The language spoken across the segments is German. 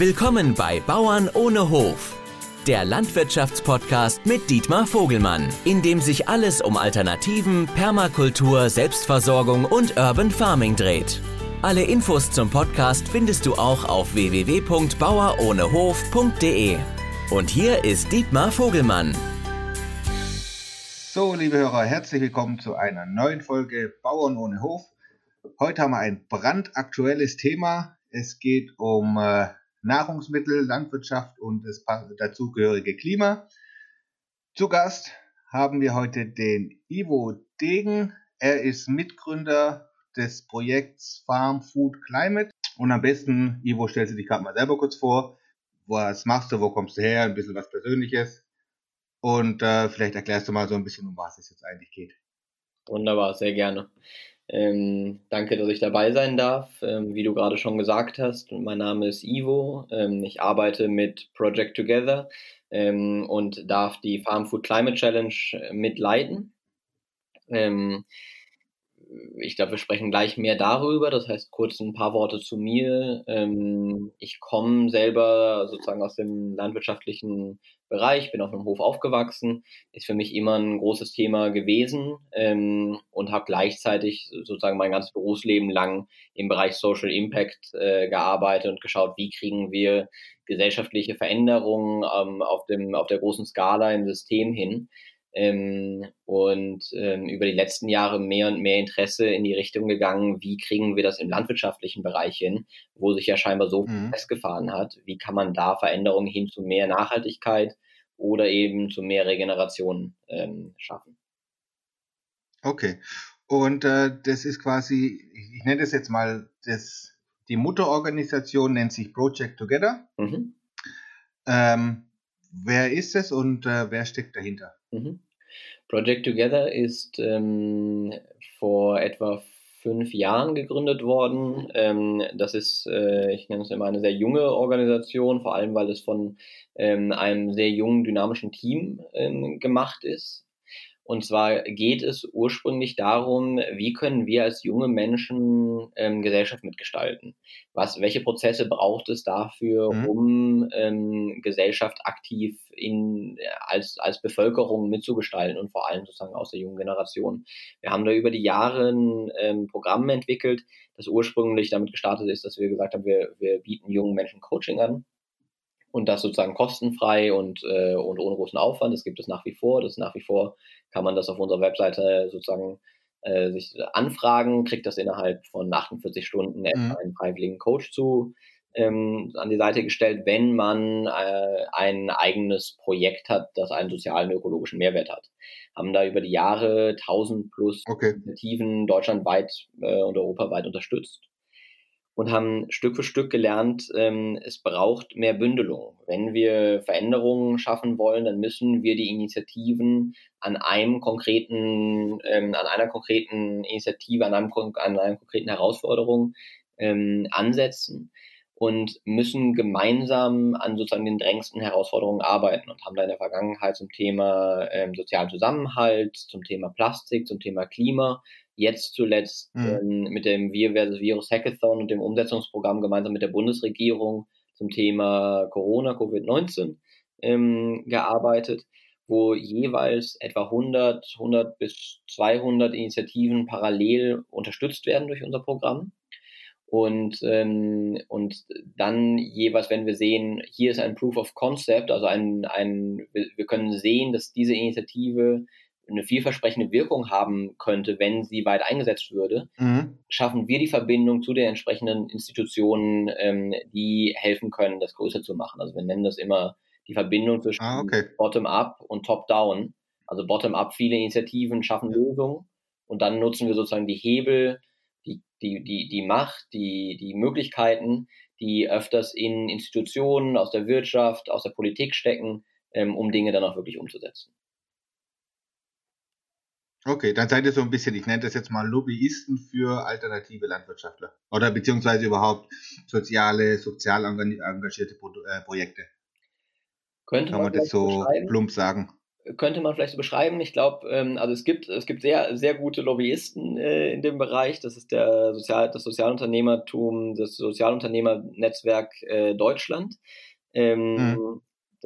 Willkommen bei Bauern ohne Hof, der Landwirtschaftspodcast mit Dietmar Vogelmann, in dem sich alles um Alternativen, Permakultur, Selbstversorgung und Urban Farming dreht. Alle Infos zum Podcast findest du auch auf www.bauerohnehof.de. Und hier ist Dietmar Vogelmann. So, liebe Hörer, herzlich willkommen zu einer neuen Folge Bauern ohne Hof. Heute haben wir ein brandaktuelles Thema. Es geht um äh, Nahrungsmittel, Landwirtschaft und das dazugehörige Klima. Zu Gast haben wir heute den Ivo Degen. Er ist Mitgründer des Projekts Farm Food Climate. Und am besten, Ivo, stellst du dich gerade mal selber kurz vor. Was machst du, wo kommst du her, ein bisschen was Persönliches. Und äh, vielleicht erklärst du mal so ein bisschen, um was es jetzt eigentlich geht. Wunderbar, sehr gerne. Ähm, danke, dass ich dabei sein darf. Ähm, wie du gerade schon gesagt hast, mein Name ist Ivo. Ähm, ich arbeite mit Project Together ähm, und darf die Farm Food Climate Challenge mitleiten. Ich glaube, wir sprechen gleich mehr darüber. Das heißt, kurz ein paar Worte zu mir. Ähm, ich komme selber sozusagen aus dem landwirtschaftlichen Bereich, bin auf einem Hof aufgewachsen, ist für mich immer ein großes Thema gewesen ähm, und habe gleichzeitig sozusagen mein ganzes Berufsleben lang im Bereich Social Impact äh, gearbeitet und geschaut, wie kriegen wir gesellschaftliche Veränderungen ähm, auf, dem, auf der großen Skala im System hin ähm, und ähm, über die letzten Jahre mehr und mehr Interesse in die Richtung gegangen, wie kriegen wir das im landwirtschaftlichen Bereich hin, wo sich ja scheinbar so mhm. festgefahren hat, wie kann man da Veränderungen hin zu mehr Nachhaltigkeit oder eben zu mehr Regeneration ähm, schaffen. Okay. Und äh, das ist quasi, ich nenne das jetzt mal, das, die Mutterorganisation nennt sich Project Together. Mhm. Ähm, wer ist es und äh, wer steckt dahinter? Mhm. Project Together ist ähm, vor etwa fünf Jahren gegründet worden. Ähm, das ist, äh, ich nenne es immer eine sehr junge Organisation, vor allem weil es von ähm, einem sehr jungen, dynamischen Team ähm, gemacht ist. Und zwar geht es ursprünglich darum, wie können wir als junge Menschen ähm, Gesellschaft mitgestalten? Was, welche Prozesse braucht es dafür, mhm. um ähm, Gesellschaft aktiv in, als, als Bevölkerung mitzugestalten und vor allem sozusagen aus der jungen Generation? Wir haben da über die Jahre ein ähm, Programm entwickelt, das ursprünglich damit gestartet ist, dass wir gesagt haben, wir, wir bieten jungen Menschen Coaching an und das sozusagen kostenfrei und, äh, und ohne großen Aufwand. Das gibt es nach wie vor. Das nach wie vor, kann man das auf unserer Webseite sozusagen äh, sich anfragen, kriegt das innerhalb von 48 Stunden mhm. einen freiwilligen Coach zu ähm, an die Seite gestellt, wenn man äh, ein eigenes Projekt hat, das einen sozialen, ökologischen Mehrwert hat. Haben da über die Jahre 1000 plus okay. Initiativen deutschlandweit äh, und europaweit unterstützt und haben Stück für Stück gelernt, ähm, es braucht mehr Bündelung. Wenn wir Veränderungen schaffen wollen, dann müssen wir die Initiativen an einem konkreten, ähm, an einer konkreten Initiative, an, einem, an einer konkreten Herausforderung ähm, ansetzen und müssen gemeinsam an sozusagen den drängendsten Herausforderungen arbeiten und haben da in der Vergangenheit zum Thema ähm, sozialen Zusammenhalt, zum Thema Plastik, zum Thema Klima jetzt zuletzt mhm. ähm, mit dem Wir versus Virus Hackathon und dem Umsetzungsprogramm gemeinsam mit der Bundesregierung zum Thema Corona, Covid-19 ähm, gearbeitet, wo jeweils etwa 100, 100 bis 200 Initiativen parallel unterstützt werden durch unser Programm. Und, ähm, und dann jeweils, wenn wir sehen, hier ist ein Proof of Concept, also ein, ein, wir können sehen, dass diese Initiative eine vielversprechende Wirkung haben könnte, wenn sie weit eingesetzt würde, mhm. schaffen wir die Verbindung zu den entsprechenden Institutionen, ähm, die helfen können, das größer zu machen. Also wir nennen das immer die Verbindung zwischen ah, okay. Bottom-up und Top-down. Also Bottom-up, viele Initiativen schaffen Lösungen und dann nutzen wir sozusagen die Hebel, die, die, die, die Macht, die, die Möglichkeiten, die öfters in Institutionen aus der Wirtschaft, aus der Politik stecken, ähm, um Dinge dann auch wirklich umzusetzen. Okay, dann seid ihr so ein bisschen, ich nenne das jetzt mal Lobbyisten für alternative Landwirtschaftler. Oder beziehungsweise überhaupt soziale, sozial engagierte Pro äh, Projekte. Könnte Kann man, man das so plump sagen? könnte man vielleicht so beschreiben. Ich glaube, ähm, also es gibt, es gibt sehr, sehr gute Lobbyisten äh, in dem Bereich. Das ist der Sozial, das Sozialunternehmertum, das Sozialunternehmernetzwerk äh, Deutschland. Ähm, mhm.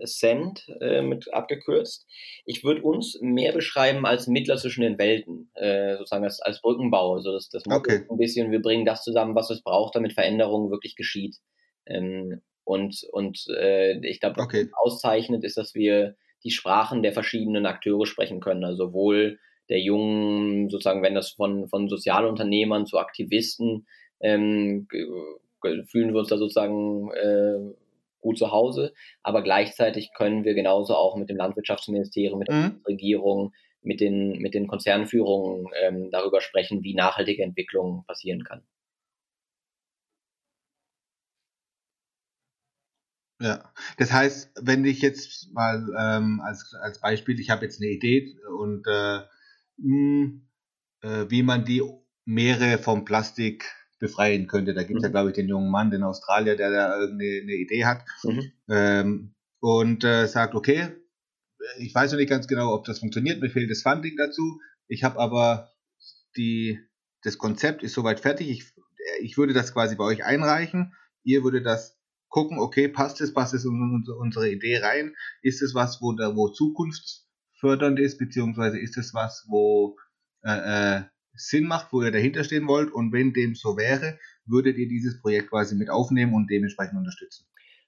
Cent äh, mit abgekürzt. Ich würde uns mehr beschreiben als Mittler zwischen den Welten, äh, sozusagen als, als Brückenbau. Also das, das okay. ein bisschen, wir bringen das zusammen, was es braucht, damit Veränderung wirklich geschieht. Ähm, und und äh, ich glaube, was okay. auszeichnet, ist, dass wir die Sprachen der verschiedenen Akteure sprechen können. Also sowohl der jungen, sozusagen, wenn das von, von Sozialunternehmern zu Aktivisten, ähm, fühlen wir uns da sozusagen äh, gut zu Hause, aber gleichzeitig können wir genauso auch mit dem Landwirtschaftsministerium, mit der mhm. Regierung, mit den, mit den Konzernführungen ähm, darüber sprechen, wie nachhaltige Entwicklung passieren kann. Ja, das heißt, wenn ich jetzt mal ähm, als, als Beispiel, ich habe jetzt eine Idee und äh, mh, hm, äh, wie man die Meere vom Plastik befreien könnte. Da gibt es mhm. ja, glaube ich, den jungen Mann, den Australier, der da irgendeine eine Idee hat mhm. ähm, und äh, sagt, okay, ich weiß noch nicht ganz genau, ob das funktioniert, mir fehlt das Funding dazu. Ich habe aber die, das Konzept ist soweit fertig. Ich, ich würde das quasi bei euch einreichen. Ihr würdet das gucken, okay, passt es, passt es in unsere Idee rein? Ist es was, wo da, wo zukunftsfördernd ist, beziehungsweise ist es was, wo äh, äh, Sinn macht, wo ihr dahinter stehen wollt? Und wenn dem so wäre, würdet ihr dieses Projekt quasi mit aufnehmen und dementsprechend unterstützen?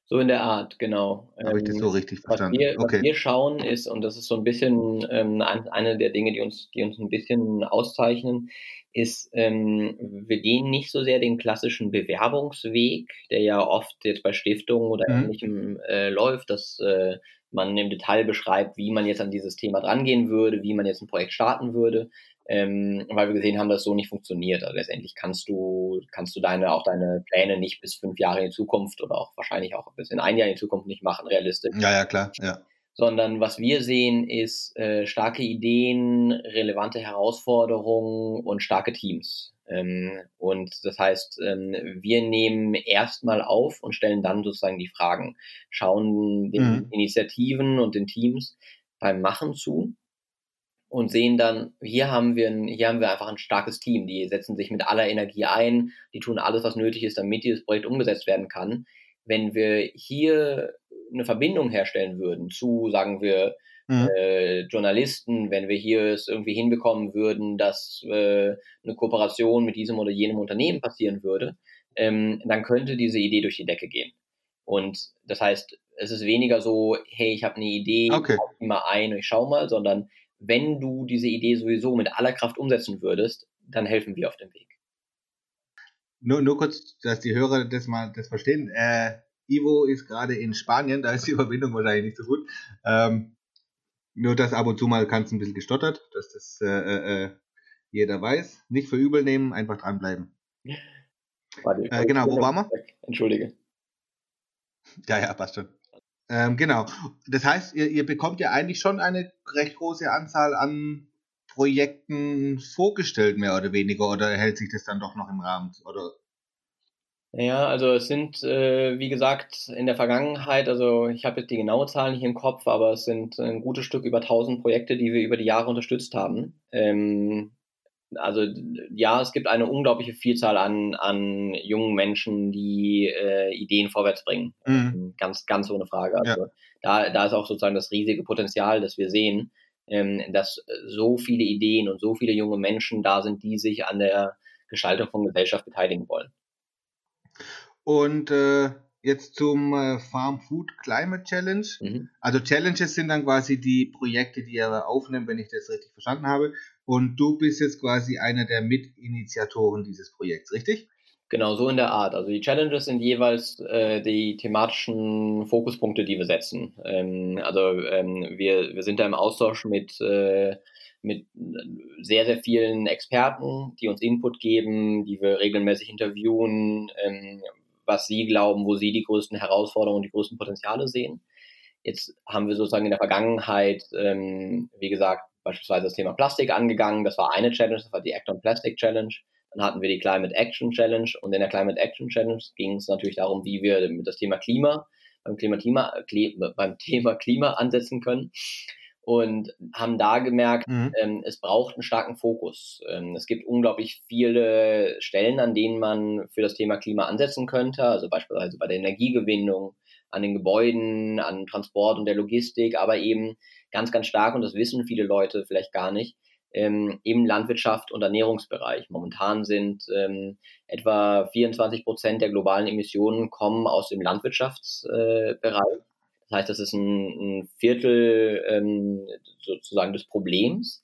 So in der Art, genau. Habe ich das so ähm, richtig verstanden? Was wir, okay. was wir schauen ist, und das ist so ein bisschen ähm, eine der Dinge, die uns, die uns ein bisschen auszeichnen, ist, ähm, wir gehen nicht so sehr den klassischen Bewerbungsweg, der ja oft jetzt bei Stiftungen oder mhm. ähnlichem äh, läuft, dass äh, man im Detail beschreibt, wie man jetzt an dieses Thema drangehen würde, wie man jetzt ein Projekt starten würde, ähm, weil wir gesehen haben, dass so nicht funktioniert. Also letztendlich kannst du, kannst du deine, auch deine Pläne nicht bis fünf Jahre in die Zukunft oder auch wahrscheinlich auch bis in ein Jahr in die Zukunft nicht machen, realistisch. Ja, ja, klar, ja. Sondern was wir sehen, ist äh, starke Ideen, relevante Herausforderungen und starke Teams. Ähm, und das heißt, ähm, wir nehmen erstmal auf und stellen dann sozusagen die Fragen, schauen den mhm. Initiativen und den Teams beim Machen zu und sehen dann, hier haben wir ein, hier haben wir einfach ein starkes Team, die setzen sich mit aller Energie ein, die tun alles, was nötig ist, damit dieses Projekt umgesetzt werden kann. Wenn wir hier eine Verbindung herstellen würden zu, sagen wir, mhm. äh, Journalisten, wenn wir hier es irgendwie hinbekommen würden, dass äh, eine Kooperation mit diesem oder jenem Unternehmen passieren würde, ähm, dann könnte diese Idee durch die Decke gehen. Und das heißt, es ist weniger so, hey, ich habe eine Idee, okay. ich mal ein und ich schau mal, sondern wenn du diese Idee sowieso mit aller Kraft umsetzen würdest, dann helfen wir auf dem Weg. Nur, nur kurz, dass die Hörer das mal das verstehen. Äh, Ivo ist gerade in Spanien, da ist die Verbindung wahrscheinlich nicht so gut. Ähm, nur dass ab und zu mal kann es ein bisschen gestottert, dass das äh, äh, äh, jeder weiß. Nicht für übel nehmen, einfach dranbleiben. Warte, äh, genau, wo waren wir? Entschuldige. Ja, ja, passt schon. Ähm, genau. Das heißt, ihr, ihr bekommt ja eigentlich schon eine recht große Anzahl an Projekten vorgestellt, mehr oder weniger, oder hält sich das dann doch noch im Rahmen? Oder? Ja, also es sind, äh, wie gesagt, in der Vergangenheit, also ich habe jetzt die genaue Zahl nicht im Kopf, aber es sind ein gutes Stück über 1000 Projekte, die wir über die Jahre unterstützt haben. Ähm, also ja, es gibt eine unglaubliche Vielzahl an, an jungen Menschen, die äh, Ideen vorwärts bringen. Mhm. Ganz, ganz ohne Frage. Also ja. da, da ist auch sozusagen das riesige Potenzial, das wir sehen, ähm, dass so viele Ideen und so viele junge Menschen da sind, die sich an der Gestaltung von Gesellschaft beteiligen wollen. Und äh, jetzt zum äh, Farm Food Climate Challenge. Mhm. Also Challenges sind dann quasi die Projekte, die ihr aufnimmt, wenn ich das richtig verstanden habe. Und du bist jetzt quasi einer der Mitinitiatoren dieses Projekts, richtig? Genau, so in der Art. Also die Challenges sind jeweils äh, die thematischen Fokuspunkte, die wir setzen. Ähm, also ähm, wir, wir sind da im Austausch mit, äh, mit sehr, sehr vielen Experten, die uns Input geben, die wir regelmäßig interviewen, ähm, was sie glauben, wo sie die größten Herausforderungen die größten Potenziale sehen. Jetzt haben wir sozusagen in der Vergangenheit, ähm, wie gesagt, beispielsweise das Thema Plastik angegangen. Das war eine Challenge, das war die Act on Plastic Challenge. Dann hatten wir die Climate Action Challenge und in der Climate Action Challenge ging es natürlich darum, wie wir mit das Thema Klima beim Klima, Klima, beim Thema Klima ansetzen können. und haben da gemerkt, mhm. ähm, es braucht einen starken Fokus. Ähm, es gibt unglaublich viele Stellen, an denen man für das Thema Klima ansetzen könnte, also beispielsweise bei der Energiegewinnung, an den Gebäuden, an Transport und der Logistik, aber eben ganz, ganz stark, und das wissen viele Leute vielleicht gar nicht, ähm, im Landwirtschaft und Ernährungsbereich. Momentan sind ähm, etwa 24 Prozent der globalen Emissionen kommen aus dem Landwirtschaftsbereich. Äh, das heißt, das ist ein, ein Viertel ähm, sozusagen des Problems.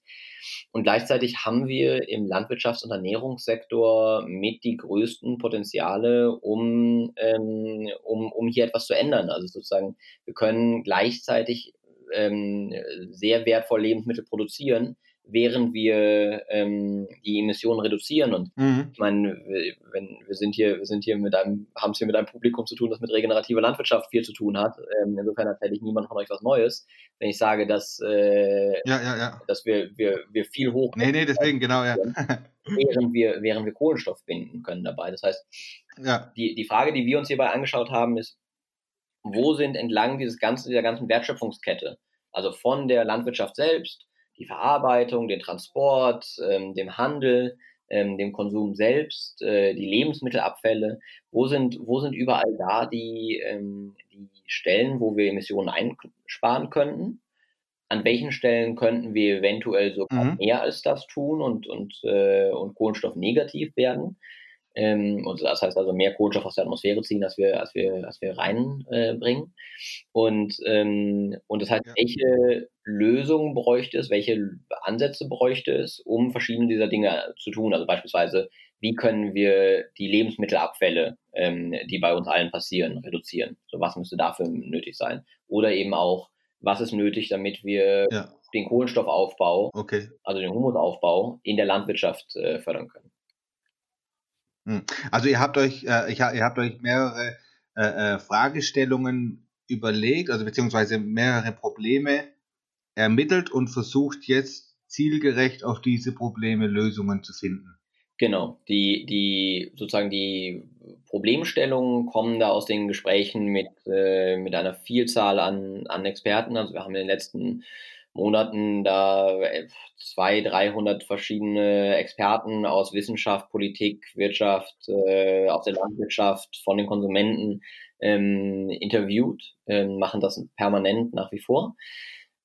Und gleichzeitig haben wir im Landwirtschafts- und Ernährungssektor mit die größten Potenziale, um, ähm, um, um hier etwas zu ändern. Also sozusagen, wir können gleichzeitig ähm, sehr wertvolle Lebensmittel produzieren, während wir ähm, die Emissionen reduzieren. Und mhm. ich meine, wenn wir sind hier, wir sind hier mit einem, haben es hier mit einem Publikum zu tun, das mit regenerativer Landwirtschaft viel zu tun hat. Ähm, insofern erzähle ich niemand von euch was Neues, wenn ich sage, dass, äh, ja, ja, ja. dass wir, wir, wir viel hoch. Nee, nee, deswegen, genau, ja. während wir, während wir Kohlenstoff binden können dabei. Das heißt, die, die Frage, die wir uns hierbei angeschaut haben, ist, wo sind entlang dieses ganzen, dieser ganzen Wertschöpfungskette, also von der Landwirtschaft selbst, die Verarbeitung, den Transport, ähm, dem Handel, ähm, dem Konsum selbst, äh, die Lebensmittelabfälle. Wo sind, wo sind überall da die, ähm, die Stellen, wo wir Emissionen einsparen könnten? An welchen Stellen könnten wir eventuell sogar mhm. mehr als das tun und, und, äh, und Kohlenstoff negativ werden? Ähm, und das heißt also mehr Kohlenstoff aus der Atmosphäre ziehen, als wir, als wir, als wir reinbringen. Äh, und, ähm, und das heißt, ja. welche Lösungen bräuchte es, welche Ansätze bräuchte es, um verschiedene dieser Dinge zu tun? Also beispielsweise, wie können wir die Lebensmittelabfälle, ähm, die bei uns allen passieren, reduzieren? So was müsste dafür nötig sein? Oder eben auch, was ist nötig, damit wir ja. den Kohlenstoffaufbau, okay. also den Humusaufbau in der Landwirtschaft äh, fördern können? Hm. Also ihr habt euch, äh, ihr habt euch mehrere äh, äh, Fragestellungen überlegt, also beziehungsweise mehrere Probleme ermittelt und versucht jetzt zielgerecht auf diese Probleme Lösungen zu finden. Genau, die, die sozusagen die Problemstellungen kommen da aus den Gesprächen mit, äh, mit einer Vielzahl an, an Experten. Also wir haben in den letzten Monaten da 200, 300 verschiedene Experten aus Wissenschaft, Politik, Wirtschaft, äh, aus der Landwirtschaft, von den Konsumenten ähm, interviewt, ähm, machen das permanent nach wie vor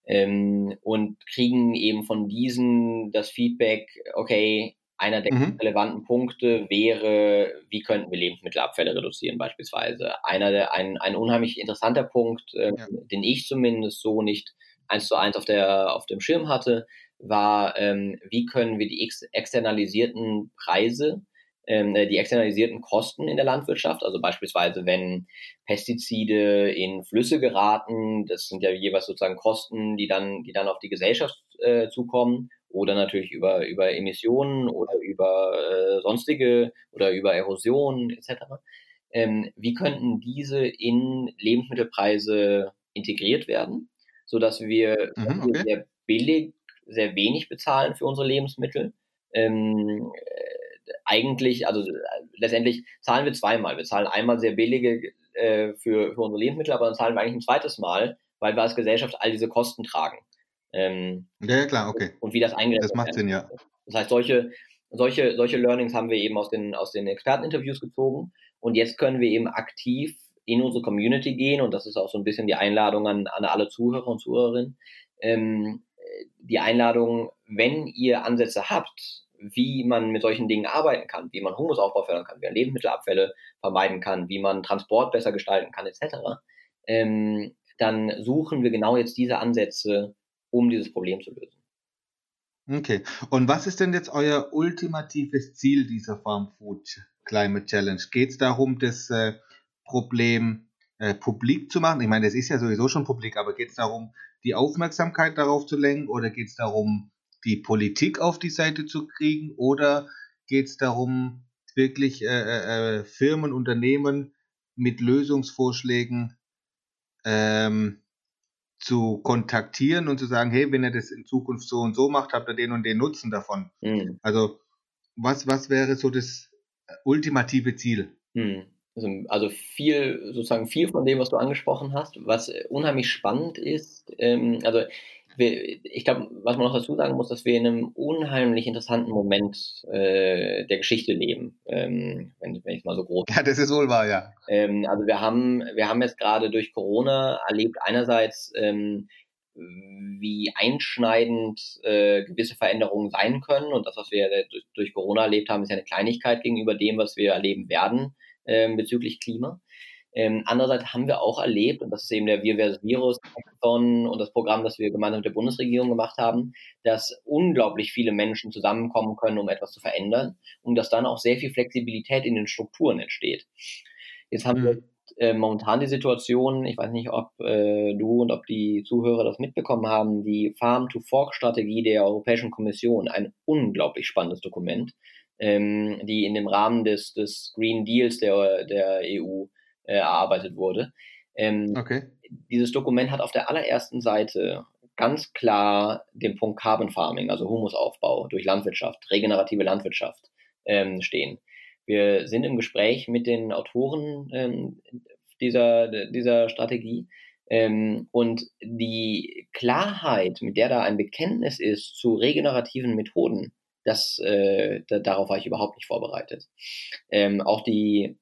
ähm, und kriegen eben von diesen das Feedback, okay, einer der mhm. relevanten Punkte wäre, wie könnten wir Lebensmittelabfälle reduzieren beispielsweise. Einer der, ein, ein unheimlich interessanter Punkt, äh, ja. den ich zumindest so nicht eins zu eins auf, der, auf dem Schirm hatte, war, ähm, wie können wir die ex externalisierten Preise, ähm, äh, die externalisierten Kosten in der Landwirtschaft, also beispielsweise wenn Pestizide in Flüsse geraten, das sind ja jeweils sozusagen Kosten, die dann, die dann auf die Gesellschaft äh, zukommen, oder natürlich über, über Emissionen oder über äh, sonstige oder über Erosion etc. Ähm, wie könnten diese in Lebensmittelpreise integriert werden? so dass wir, mhm, okay. sehr billig, sehr wenig bezahlen für unsere Lebensmittel. Ähm, äh, eigentlich, also äh, letztendlich zahlen wir zweimal. Wir zahlen einmal sehr billige äh, für, für unsere Lebensmittel, aber dann zahlen wir eigentlich ein zweites Mal, weil wir als Gesellschaft all diese Kosten tragen. Ähm, ja, klar, okay. Und, und wie das eingerechnet Das macht Sinn, ja. Das heißt, solche, solche, solche Learnings haben wir eben aus den, aus den Experteninterviews gezogen. Und jetzt können wir eben aktiv in unsere Community gehen und das ist auch so ein bisschen die Einladung an, an alle Zuhörer und Zuhörerinnen. Ähm, die Einladung, wenn ihr Ansätze habt, wie man mit solchen Dingen arbeiten kann, wie man Humusaufbau fördern kann, wie man Lebensmittelabfälle vermeiden kann, wie man Transport besser gestalten kann, etc., ähm, dann suchen wir genau jetzt diese Ansätze, um dieses Problem zu lösen. Okay. Und was ist denn jetzt euer ultimatives Ziel dieser Farm Food Climate Challenge? Geht es darum, dass äh, Problem äh, publik zu machen? Ich meine, das ist ja sowieso schon publik, aber geht es darum, die Aufmerksamkeit darauf zu lenken oder geht es darum, die Politik auf die Seite zu kriegen oder geht es darum, wirklich äh, äh, äh, Firmen, Unternehmen mit Lösungsvorschlägen ähm, zu kontaktieren und zu sagen, hey, wenn ihr das in Zukunft so und so macht, habt ihr den und den Nutzen davon. Mhm. Also was, was wäre so das ultimative Ziel? Mhm. Also, also viel, sozusagen viel von dem, was du angesprochen hast, was unheimlich spannend ist. Ähm, also wir, ich glaube, was man noch dazu sagen muss, dass wir in einem unheimlich interessanten Moment äh, der Geschichte leben, ähm, wenn, wenn ich mal so groß. Ja, das ist wohl wahr, ja. Ähm, also wir haben, wir haben jetzt gerade durch Corona erlebt einerseits, ähm, wie einschneidend äh, gewisse Veränderungen sein können und das, was wir durch, durch Corona erlebt haben, ist ja eine Kleinigkeit gegenüber dem, was wir erleben werden äh, bezüglich Klima. Ähm, andererseits haben wir auch erlebt, und das ist eben der Wir versus Virus und das Programm, das wir gemeinsam mit der Bundesregierung gemacht haben, dass unglaublich viele Menschen zusammenkommen können, um etwas zu verändern und dass dann auch sehr viel Flexibilität in den Strukturen entsteht. Jetzt haben mhm. wir äh, momentan die Situation, ich weiß nicht, ob äh, du und ob die Zuhörer das mitbekommen haben, die Farm-to-Fork-Strategie der Europäischen Kommission, ein unglaublich spannendes Dokument, ähm, die in dem Rahmen des, des Green Deals der, der EU erarbeitet wurde. Ähm, okay. Dieses Dokument hat auf der allerersten Seite ganz klar den Punkt Carbon Farming, also Humusaufbau durch Landwirtschaft, regenerative Landwirtschaft ähm, stehen. Wir sind im Gespräch mit den Autoren ähm, dieser, dieser Strategie. Ähm, und die Klarheit, mit der da ein Bekenntnis ist zu regenerativen Methoden, das, äh, da, darauf war ich überhaupt nicht vorbereitet. Ähm, auch die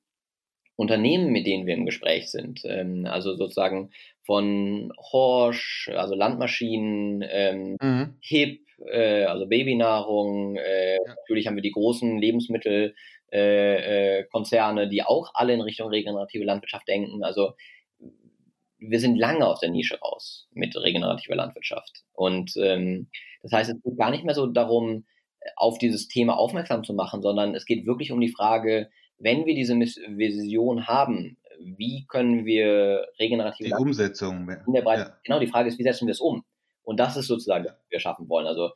Unternehmen, mit denen wir im Gespräch sind. Ähm, also sozusagen von Horsch, also Landmaschinen, ähm, mhm. HIP, äh, also Babynahrung. Äh, ja. Natürlich haben wir die großen Lebensmittelkonzerne, äh, äh die auch alle in Richtung regenerative Landwirtschaft denken. Also wir sind lange aus der Nische raus mit regenerativer Landwirtschaft. Und ähm, das heißt, es geht gar nicht mehr so darum, auf dieses Thema aufmerksam zu machen, sondern es geht wirklich um die Frage, wenn wir diese Vision haben, wie können wir regenerative die Umsetzung in der Breite, ja. genau die Frage ist, wie setzen wir es um? Und das ist sozusagen, was wir schaffen wollen. Also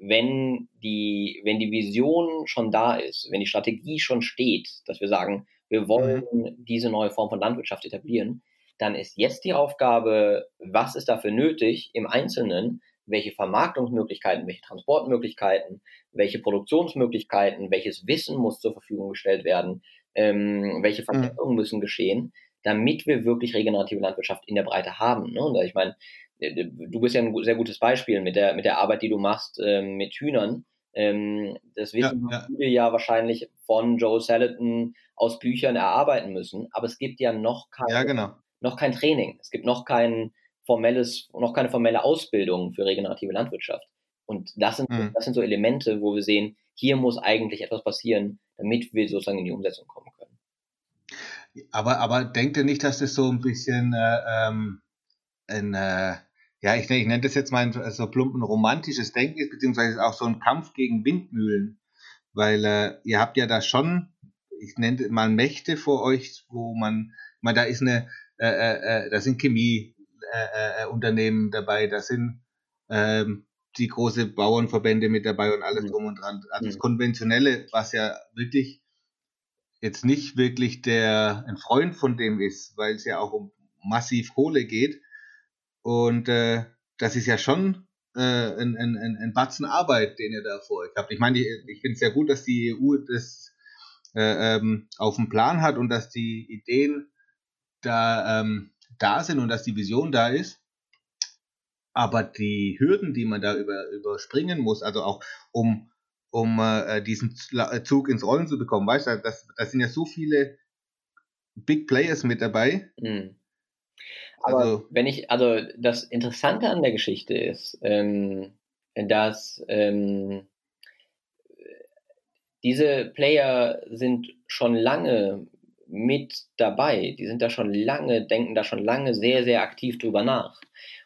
wenn die, wenn die Vision schon da ist, wenn die Strategie schon steht, dass wir sagen, wir wollen mhm. diese neue Form von Landwirtschaft etablieren, dann ist jetzt die Aufgabe, was ist dafür nötig im Einzelnen, welche Vermarktungsmöglichkeiten, welche Transportmöglichkeiten, welche Produktionsmöglichkeiten, welches Wissen muss zur Verfügung gestellt werden, ähm, welche mhm. Verbesserungen mhm. müssen geschehen, damit wir wirklich regenerative Landwirtschaft in der Breite haben. Ne? Und ich meine, äh, du bist ja ein sehr gutes Beispiel mit der, mit der Arbeit, die du machst ähm, mit Hühnern. Ähm, das wissen ja, ja. viele ja wahrscheinlich von Joe Salatin aus Büchern erarbeiten müssen, aber es gibt ja noch kein, ja, genau. noch kein Training. Es gibt noch kein, formelles, noch keine formelle Ausbildung für regenerative Landwirtschaft. Und das sind, mhm. das sind so Elemente, wo wir sehen, hier muss eigentlich etwas passieren, damit wir sozusagen in die Umsetzung kommen können. Aber, aber denkt ihr nicht, dass das so ein bisschen äh, ähm, ein, äh, ja, ich, ich nenne das jetzt mal ein, so plumpen romantisches Denken ist, beziehungsweise auch so ein Kampf gegen Windmühlen. Weil äh, ihr habt ja da schon, ich nenne mal Mächte vor euch, wo man, man da ist eine, äh, äh, äh da sind Chemie, äh, äh, Unternehmen dabei, da sind ähm, die große Bauernverbände mit dabei und alles mhm. drum und dran. Also das mhm. Konventionelle, was ja wirklich jetzt nicht wirklich der ein Freund von dem ist, weil es ja auch um massiv Kohle geht. Und äh, das ist ja schon äh, ein, ein, ein Batzen Arbeit, den ihr da vor euch habt. Ich meine, ich, ich finde es sehr gut, dass die EU das äh, ähm, auf dem Plan hat und dass die Ideen da ähm, da sind und dass die Vision da ist. Aber die Hürden, die man da über, überspringen muss, also auch um, um äh, diesen äh, Zug ins Rollen zu bekommen, weißt du, das, das sind ja so viele Big Players mit dabei. Mhm. Aber also, wenn ich, also das Interessante an der Geschichte ist, ähm, dass ähm, diese Player sind schon lange mit dabei. Die sind da schon lange, denken da schon lange sehr, sehr aktiv drüber nach.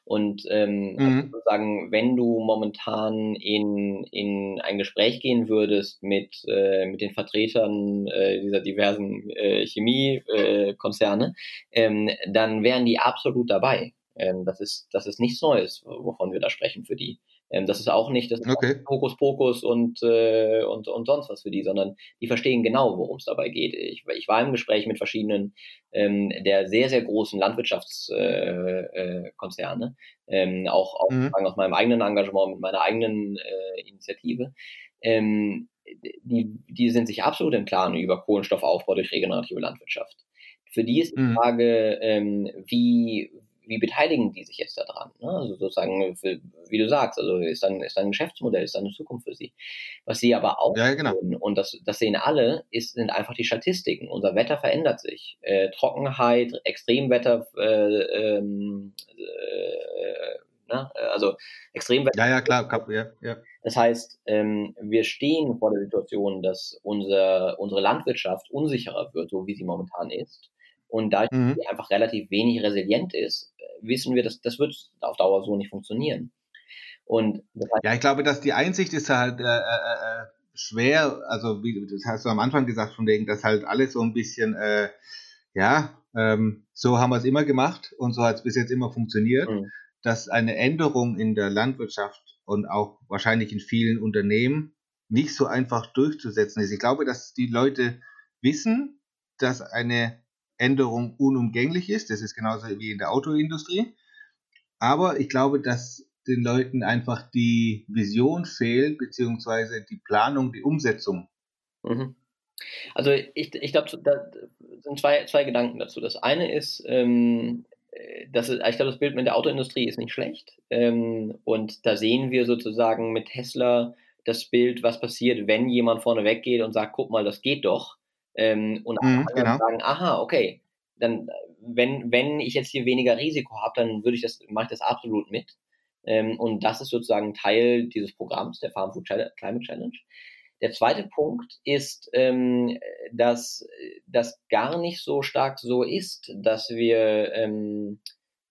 Und ähm, mhm. also sagen, wenn du momentan in, in ein Gespräch gehen würdest mit, äh, mit den Vertretern äh, dieser diversen äh, Chemiekonzerne, äh, ähm, dann wären die absolut dabei. Ähm, das, ist, das ist nichts Neues, wovon wir da sprechen für die. Ähm, das ist auch nicht das okay. Hokuspokus und, äh, und, und sonst was für die, sondern die verstehen genau, worum es dabei geht. Ich, ich war im Gespräch mit verschiedenen ähm, der sehr, sehr großen Landwirtschaftskonzerne, äh, äh, ähm, auch, auch mhm. aus meinem eigenen Engagement, mit meiner eigenen äh, Initiative. Ähm, die, die sind sich absolut im Klaren über Kohlenstoffaufbau durch regenerative Landwirtschaft. Für die ist die mhm. Frage, ähm, wie, wie beteiligen die sich jetzt daran? Ne? Also sozusagen, wie du sagst, also ist dann, ist dann ein Geschäftsmodell, ist dann eine Zukunft für sie. Was sie aber auch ja, genau. sehen, und das, das sehen alle, ist, sind einfach die Statistiken. Unser Wetter verändert sich. Äh, Trockenheit, Extremwetter, äh, ähm, äh, ne? also Extremwetter. Ja, ja, klar, ja, ja. Das heißt, ähm, wir stehen vor der Situation, dass unser, unsere Landwirtschaft unsicherer wird, so wie sie momentan ist. Und da mhm. einfach relativ wenig resilient ist, äh, wissen wir, dass das wird auf Dauer so nicht funktionieren. Und ja, ich glaube, dass die Einsicht ist halt äh, äh, äh, schwer, also wie das hast du am Anfang gesagt, von wegen, dass halt alles so ein bisschen, äh, ja, ähm, so haben wir es immer gemacht und so hat es bis jetzt immer funktioniert, mhm. dass eine Änderung in der Landwirtschaft und auch wahrscheinlich in vielen Unternehmen nicht so einfach durchzusetzen ist. Ich glaube, dass die Leute wissen, dass eine Änderung unumgänglich ist. Das ist genauso wie in der Autoindustrie. Aber ich glaube, dass den Leuten einfach die Vision fehlt, beziehungsweise die Planung, die Umsetzung. Mhm. Also ich, ich glaube, da sind zwei, zwei Gedanken dazu. Das eine ist, ähm, das ist, ich glaube, das Bild mit der Autoindustrie ist nicht schlecht. Ähm, und da sehen wir sozusagen mit Tesla das Bild, was passiert, wenn jemand vorne weggeht und sagt, guck mal, das geht doch. Ähm, und mhm, genau. sagen, aha, okay, dann, wenn, wenn ich jetzt hier weniger Risiko habe, dann würde ich das, mache ich das absolut mit. Ähm, und das ist sozusagen Teil dieses Programms, der Farm Food Climate Challenge. Der zweite Punkt ist, ähm, dass das gar nicht so stark so ist, dass wir, ähm,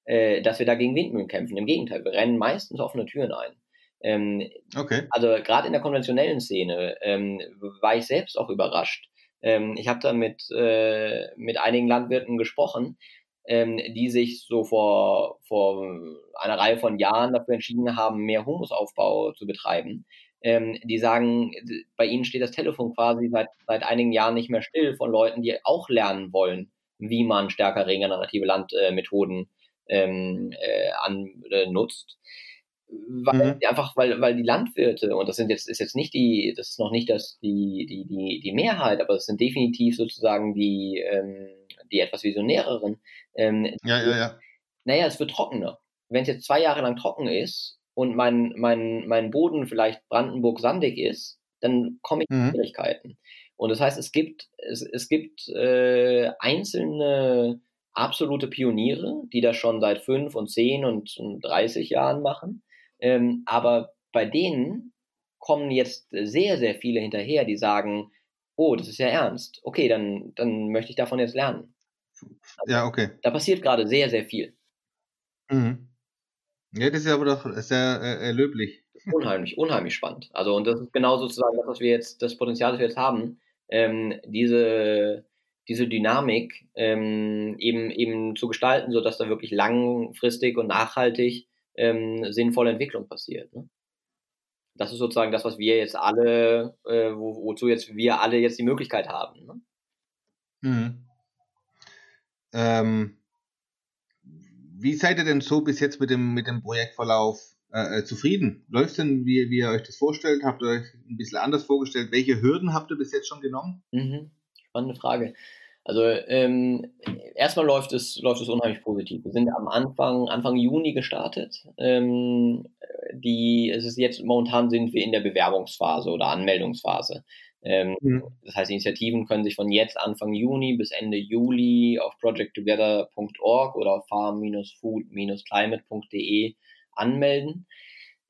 äh, dass wir da gegen Windmühlen kämpfen. Im Gegenteil, wir rennen meistens offene Türen ein. Ähm, okay. Also gerade in der konventionellen Szene ähm, war ich selbst auch überrascht. Ähm, ich habe da mit, äh, mit einigen Landwirten gesprochen, ähm, die sich so vor, vor einer Reihe von Jahren dafür entschieden haben, mehr Humusaufbau zu betreiben ähm, die sagen, bei ihnen steht das Telefon quasi seit, seit einigen Jahren nicht mehr still von Leuten, die auch lernen wollen, wie man stärker regenerative Landmethoden ähm, äh, äh, nutzt. Weil mhm. einfach, weil, weil die Landwirte, und das sind jetzt, ist jetzt nicht die, das ist noch nicht das, die, die, die, die Mehrheit, aber es sind definitiv sozusagen die, ähm, die etwas visionäreren. Ähm, ja, ja, ja. Naja, es wird trockener. Wenn es jetzt zwei Jahre lang trocken ist, und mein, mein, mein Boden vielleicht Brandenburg sandig ist, dann komme ich in mhm. Schwierigkeiten. Und das heißt, es gibt, es, es gibt äh, einzelne absolute Pioniere, die das schon seit fünf und zehn und, und 30 Jahren machen. Ähm, aber bei denen kommen jetzt sehr, sehr viele hinterher, die sagen, oh, das ist ja ernst. Okay, dann, dann möchte ich davon jetzt lernen. Ja, okay. Da passiert gerade sehr, sehr viel. Mhm. Ja, das ist aber doch sehr äh, löblich. Unheimlich, unheimlich spannend. Also, und das ist genau sozusagen das, was wir jetzt, das Potenzial, das wir jetzt haben, ähm, diese, diese Dynamik ähm, eben, eben zu gestalten, sodass da wirklich langfristig und nachhaltig ähm, sinnvolle Entwicklung passiert. Ne? Das ist sozusagen das, was wir jetzt alle, äh, wo, wozu jetzt wir alle jetzt die Möglichkeit haben. Ne? Mhm. Ähm, wie seid ihr denn so bis jetzt mit dem, mit dem Projektverlauf äh, äh zufrieden? Läuft denn, wie, wie ihr euch das vorstellt? Habt ihr euch ein bisschen anders vorgestellt? Welche Hürden habt ihr bis jetzt schon genommen? Mhm. Spannende Frage. Also ähm, erstmal läuft es, läuft es unheimlich positiv. Wir sind am Anfang, Anfang Juni gestartet. Ähm, die, es ist jetzt, momentan sind wir in der Bewerbungsphase oder Anmeldungsphase. Ähm, mhm. Das heißt, Initiativen können sich von jetzt Anfang Juni bis Ende Juli auf projecttogether.org oder auf farm-food-climate.de anmelden.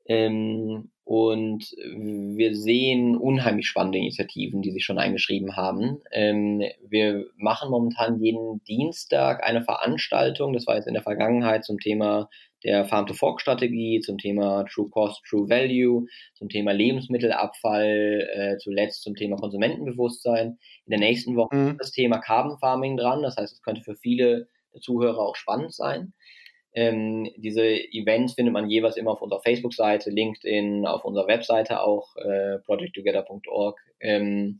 Ähm, und wir sehen unheimlich spannende Initiativen, die sich schon eingeschrieben haben. Ähm, wir machen momentan jeden Dienstag eine Veranstaltung. Das war jetzt in der Vergangenheit zum Thema der Farm-to-Fork-Strategie, zum Thema True Cost, True Value, zum Thema Lebensmittelabfall, äh, zuletzt zum Thema Konsumentenbewusstsein. In der nächsten Woche mhm. ist das Thema Carbon Farming dran. Das heißt, es könnte für viele Zuhörer auch spannend sein. Ähm, diese Events findet man jeweils immer auf unserer Facebook-Seite, LinkedIn, auf unserer Webseite auch, äh, projecttogether.org. Ähm,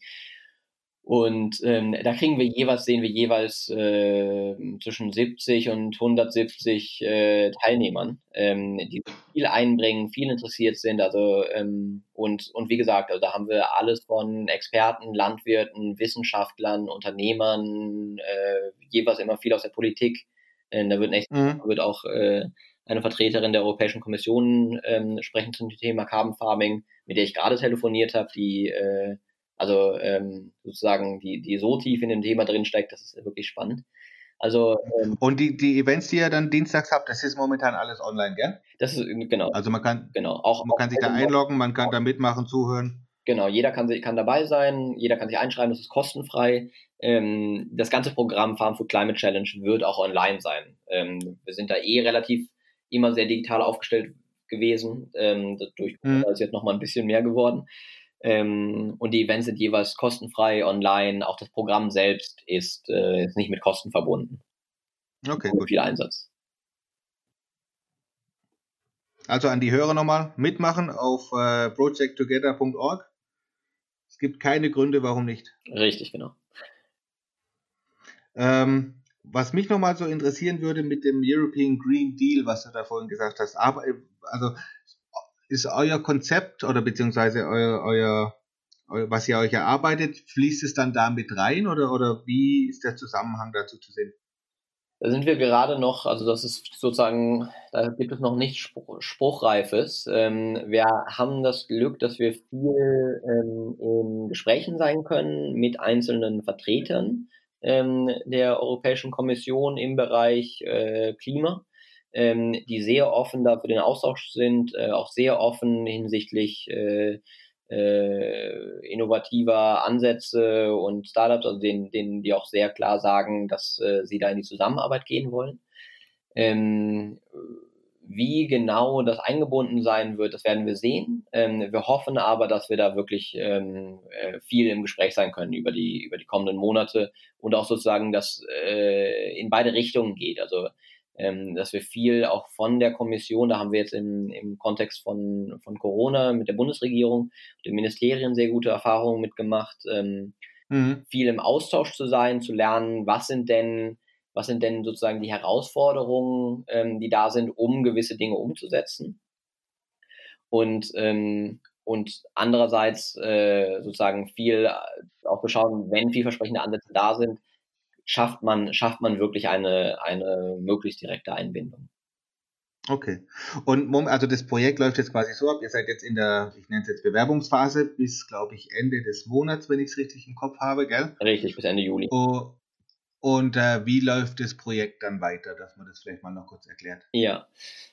und ähm, da kriegen wir jeweils, sehen wir jeweils äh, zwischen 70 und 170 äh, Teilnehmern, ähm, die viel einbringen, viel interessiert sind. Also ähm, und, und wie gesagt, also da haben wir alles von Experten, Landwirten, Wissenschaftlern, Unternehmern, äh, jeweils immer viel aus der Politik Äh, da wird, nächst, mhm. wird auch äh, eine Vertreterin der Europäischen Kommission ähm, sprechen zum Thema Carbon Farming, mit der ich gerade telefoniert habe, die äh, also ähm, sozusagen die, die so tief in dem Thema drinsteckt, das ist wirklich spannend. Also, ähm, und die, die Events, die ihr dann dienstags habt, das ist momentan alles online, gell? Das ist genau. Also man kann, genau, auch, man kann sich da einloggen, man kann da mitmachen, zuhören. Genau, jeder kann, kann dabei sein, jeder kann sich einschreiben, das ist kostenfrei. Ähm, das ganze Programm Farm for Climate Challenge wird auch online sein. Ähm, wir sind da eh relativ immer sehr digital aufgestellt gewesen. Ähm, durch Corona mhm. ist jetzt noch mal ein bisschen mehr geworden. Ähm, und die Events sind jeweils kostenfrei online. Auch das Programm selbst ist, äh, ist nicht mit Kosten verbunden. Okay, gut. Viel Einsatz. Also an die Hörer nochmal mitmachen auf äh, projecttogether.org. Es gibt keine Gründe, warum nicht. Richtig, genau. Ähm, was mich nochmal so interessieren würde mit dem European Green Deal, was du da vorhin gesagt hast, aber also ist euer Konzept oder beziehungsweise euer, euer, euer, was ihr euch erarbeitet, fließt es dann da mit rein oder, oder wie ist der Zusammenhang dazu zu sehen? Da sind wir gerade noch, also das ist sozusagen, da gibt es noch nichts Spruch, Spruchreifes. Ähm, wir haben das Glück, dass wir viel ähm, in Gesprächen sein können mit einzelnen Vertretern ähm, der Europäischen Kommission im Bereich äh, Klima ähm, die sehr offen da für den Austausch sind, äh, auch sehr offen hinsichtlich äh, äh, innovativer Ansätze und Startups, also denen, denen die auch sehr klar sagen, dass äh, sie da in die Zusammenarbeit gehen wollen. Ähm, wie genau das eingebunden sein wird, das werden wir sehen. Ähm, wir hoffen aber, dass wir da wirklich ähm, äh, viel im Gespräch sein können über die, über die kommenden Monate und auch sozusagen, dass äh, in beide Richtungen geht. Also ähm, dass wir viel auch von der Kommission, da haben wir jetzt im, im Kontext von, von Corona mit der Bundesregierung, den Ministerien sehr gute Erfahrungen mitgemacht, ähm, mhm. viel im Austausch zu sein, zu lernen, was sind denn, was sind denn sozusagen die Herausforderungen, ähm, die da sind, um gewisse Dinge umzusetzen. Und, ähm, und andererseits äh, sozusagen viel äh, auch zu schauen, wenn vielversprechende Ansätze da sind, schafft man, schafft man wirklich eine, eine möglichst direkte Einbindung. Okay. Und also das Projekt läuft jetzt quasi so ab. Ihr seid jetzt in der, ich nenne es jetzt Bewerbungsphase bis, glaube ich, Ende des Monats, wenn ich es richtig im Kopf habe, gell? Richtig, bis Ende Juli. Oh, und äh, wie läuft das Projekt dann weiter, dass man das vielleicht mal noch kurz erklärt? Ja,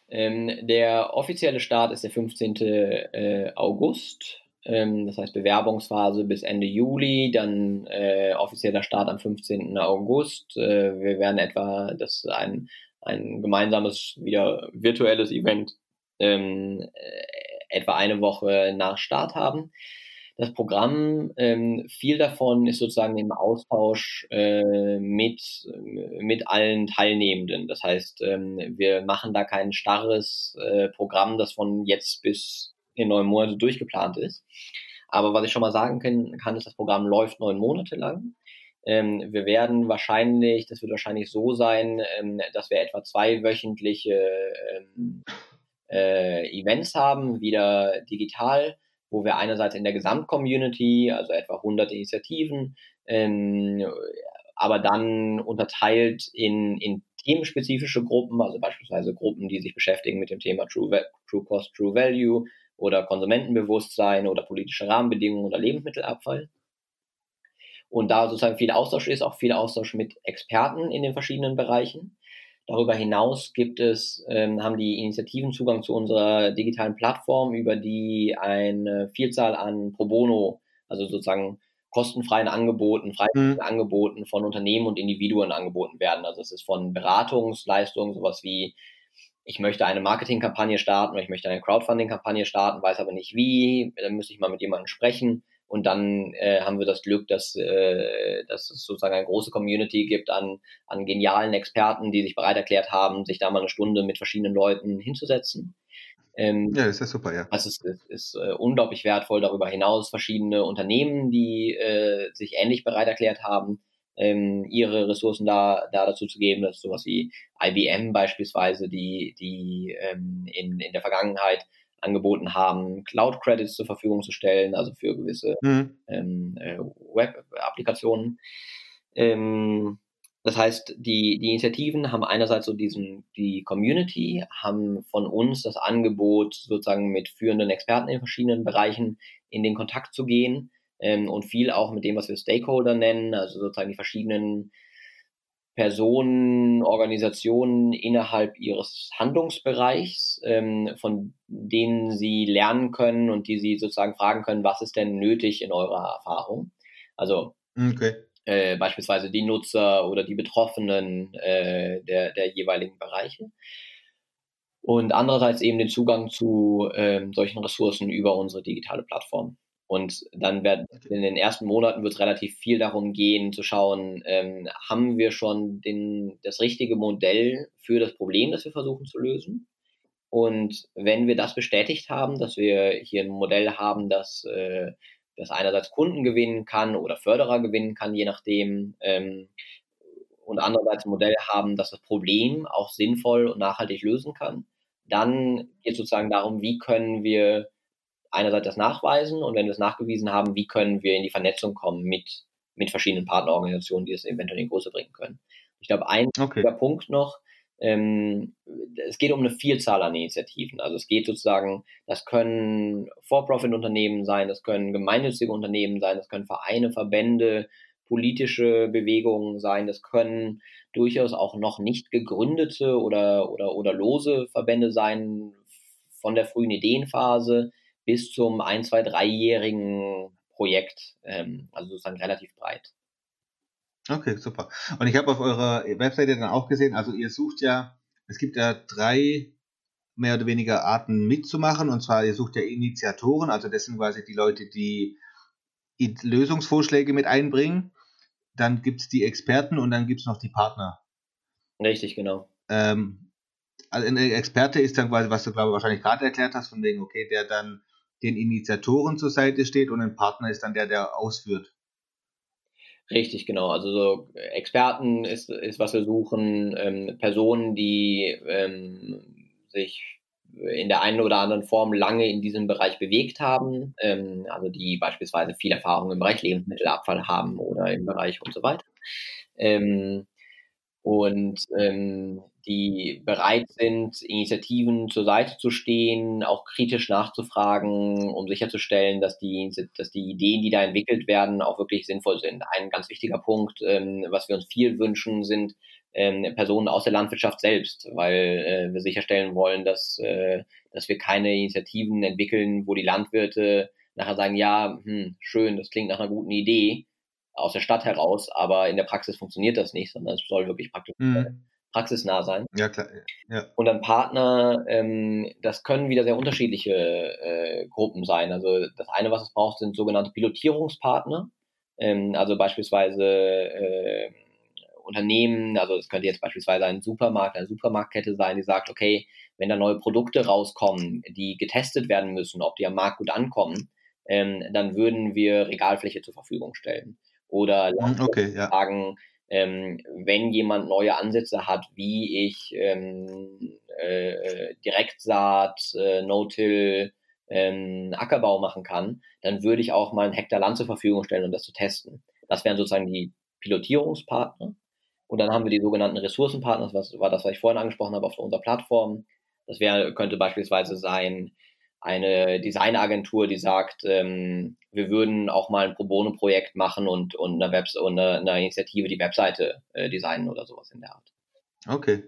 ähm, der offizielle Start ist der 15. Äh, August. Ähm, das heißt Bewerbungsphase bis Ende Juli, dann äh, offizieller Start am 15. August. Äh, wir werden etwa das ein, ein gemeinsames, wieder virtuelles Event ähm, äh, etwa eine Woche nach Start haben. Das Programm, ähm, viel davon ist sozusagen im Austausch äh, mit, mit allen Teilnehmenden. Das heißt, ähm, wir machen da kein starres äh, Programm, das von jetzt bis in neun Monate durchgeplant ist. Aber was ich schon mal sagen kann, kann ist, das Programm läuft neun Monate lang. Ähm, wir werden wahrscheinlich, das wird wahrscheinlich so sein, ähm, dass wir etwa zwei wöchentliche ähm, äh, Events haben, wieder digital, wo wir einerseits in der Gesamtcommunity, also etwa 100 Initiativen, ähm, aber dann unterteilt in, in themenspezifische Gruppen, also beispielsweise Gruppen, die sich beschäftigen mit dem Thema True, True Cost, True Value, oder Konsumentenbewusstsein oder politische Rahmenbedingungen oder Lebensmittelabfall. Und da sozusagen viel Austausch ist, auch viel Austausch mit Experten in den verschiedenen Bereichen. Darüber hinaus gibt es, ähm, haben die Initiativen Zugang zu unserer digitalen Plattform, über die eine Vielzahl an Pro Bono, also sozusagen kostenfreien Angeboten, freien mhm. Angeboten von Unternehmen und Individuen angeboten werden. Also es ist von Beratungsleistungen, sowas wie ich möchte eine Marketingkampagne starten oder ich möchte eine Crowdfunding-Kampagne starten, weiß aber nicht wie, dann müsste ich mal mit jemandem sprechen. Und dann äh, haben wir das Glück, dass, äh, dass es sozusagen eine große Community gibt an, an genialen Experten, die sich bereit erklärt haben, sich da mal eine Stunde mit verschiedenen Leuten hinzusetzen. Ähm, ja, das ist super, ja. Das ist, ist, ist äh, unglaublich wertvoll. Darüber hinaus verschiedene Unternehmen, die äh, sich ähnlich bereit erklärt haben, ähm, ihre Ressourcen da, da dazu zu geben. Das ist sowas wie IBM beispielsweise, die, die ähm, in, in der Vergangenheit angeboten haben, Cloud Credits zur Verfügung zu stellen, also für gewisse mhm. ähm, äh, Web-Applikationen. Ähm, Das heißt, die, die Initiativen haben einerseits so diesen, die Community, haben von uns das Angebot, sozusagen mit führenden Experten in verschiedenen Bereichen in den Kontakt zu gehen ähm, und viel auch mit dem, was wir Stakeholder nennen, also sozusagen die verschiedenen Personen, Organisationen innerhalb ihres Handlungsbereichs, ähm, von denen sie lernen können und die sie sozusagen fragen können, was ist denn nötig in eurer Erfahrung? Also okay äh, beispielsweise die Nutzer oder die Betroffenen äh, der, der jeweiligen Bereiche. Und andererseits eben den Zugang zu ähm, solchen Ressourcen über unsere digitale Plattform. Und dann wird in den ersten Monaten wird es relativ viel darum gehen, zu schauen, ähm, haben wir schon den, das richtige Modell für das Problem, das wir versuchen zu lösen? Und wenn wir das bestätigt haben, dass wir hier ein Modell haben, das äh, das einerseits Kunden gewinnen kann oder Förderer gewinnen kann, je nachdem, ähm, und andererseits ein Modell haben, das das Problem auch sinnvoll und nachhaltig lösen kann. Dann geht es sozusagen darum, wie können wir einerseits das nachweisen und wenn wir es nachgewiesen haben, wie können wir in die Vernetzung kommen mit, mit verschiedenen Partnerorganisationen, die es eventuell in die Größe bringen können. Ich glaube, ein okay. Punkt noch, ähm, es geht um eine Vielzahl an Initiativen. Also es geht sozusagen, das können For-Profit-Unternehmen sein, das können gemeinnützige Unternehmen sein, das können Vereine, Verbände, politische Bewegungen sein, das können durchaus auch noch nicht gegründete oder, oder, oder lose Verbände sein, von der frühen Ideenphase bis zum ein, zwei, dreijährigen Projekt, ähm, also sozusagen relativ breit. Okay, super. Und ich habe auf eurer Webseite dann auch gesehen, also ihr sucht ja, es gibt ja drei mehr oder weniger Arten mitzumachen. Und zwar, ihr sucht ja Initiatoren, also das sind quasi die Leute, die Lösungsvorschläge mit einbringen. Dann gibt es die Experten und dann gibt es noch die Partner. Richtig, genau. Ähm, also ein Experte ist dann quasi, was du glaube ich wahrscheinlich gerade erklärt hast, von wegen, okay, der dann den Initiatoren zur Seite steht und ein Partner ist dann der, der ausführt. Richtig, genau. Also so Experten ist, ist was wir suchen, ähm, Personen, die ähm, sich in der einen oder anderen Form lange in diesem Bereich bewegt haben, ähm, also die beispielsweise viel Erfahrung im Bereich Lebensmittelabfall haben oder im Bereich und so weiter. Ähm, und ähm, die bereit sind, Initiativen zur Seite zu stehen, auch kritisch nachzufragen, um sicherzustellen, dass die, dass die Ideen, die da entwickelt werden, auch wirklich sinnvoll sind. Ein ganz wichtiger Punkt, ähm, was wir uns viel wünschen, sind ähm, Personen aus der Landwirtschaft selbst, weil äh, wir sicherstellen wollen, dass, äh, dass wir keine Initiativen entwickeln, wo die Landwirte nachher sagen, ja, hm, schön, das klingt nach einer guten Idee aus der Stadt heraus, aber in der Praxis funktioniert das nicht, sondern es soll wirklich praktisch mhm praxisnah sein. Ja, klar. Ja. Und dann Partner, ähm, das können wieder sehr unterschiedliche äh, Gruppen sein. Also das eine, was es braucht, sind sogenannte Pilotierungspartner. Ähm, also beispielsweise äh, Unternehmen, also es könnte jetzt beispielsweise ein Supermarkt, eine Supermarktkette sein, die sagt, okay, wenn da neue Produkte rauskommen, die getestet werden müssen, ob die am Markt gut ankommen, ähm, dann würden wir Regalfläche zur Verfügung stellen. Oder hm, okay, ja. sagen, ähm, wenn jemand neue Ansätze hat, wie ich ähm, äh, Direktsaat, äh, No-Till, ähm, Ackerbau machen kann, dann würde ich auch mal einen Hektar Land zur Verfügung stellen, um das zu testen. Das wären sozusagen die Pilotierungspartner. Und dann haben wir die sogenannten Ressourcenpartner, das war das, was ich vorhin angesprochen habe auf unserer Plattform. Das wäre, könnte beispielsweise sein, eine Designagentur, die sagt, ähm, wir würden auch mal ein Pro Bono-Projekt machen und, und, eine, Webs und eine, eine Initiative die Webseite äh, designen oder sowas in der Art. Okay,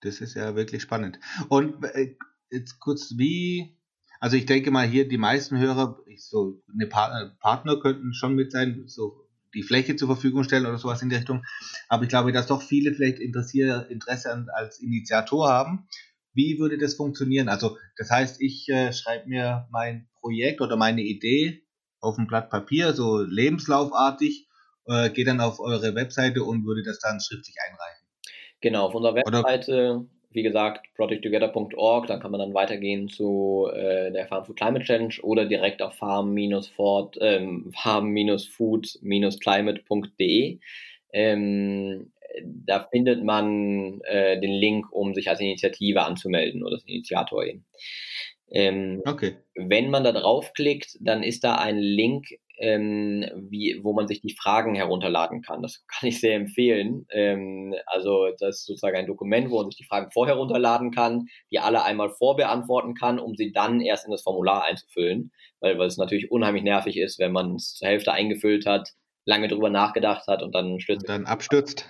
das ist ja wirklich spannend. Und äh, jetzt kurz, wie, also ich denke mal hier, die meisten Hörer, so eine Partner, Partner könnten schon mit sein, so die Fläche zur Verfügung stellen oder sowas in die Richtung. Aber ich glaube, dass doch viele vielleicht Interesse, Interesse an, als Initiator haben wie würde das funktionieren? Also das heißt, ich äh, schreibe mir mein Projekt oder meine Idee auf ein Blatt Papier, so lebenslaufartig, äh, gehe dann auf eure Webseite und würde das dann schriftlich einreichen. Genau, auf unserer Webseite, oder? wie gesagt, projecttogether.org, dann kann man dann weitergehen zu äh, der Farm Food Climate Challenge oder direkt auf farm-food-climate.de. Ähm, farm-climate.de. Da findet man äh, den Link, um sich als Initiative anzumelden oder als Initiator eben. Ähm, okay. Wenn man da draufklickt, dann ist da ein Link ähm, wie, wo man sich die Fragen herunterladen kann. Das kann ich sehr empfehlen. Ähm, also das ist sozusagen ein Dokument, wo man sich die Fragen vorher runterladen kann, die alle einmal vorbeantworten kann, um sie dann erst in das Formular einzufüllen, weil, weil es natürlich unheimlich nervig ist, wenn man es zur Hälfte eingefüllt hat, lange drüber nachgedacht hat und dann stürzt. Und dann abstürzt.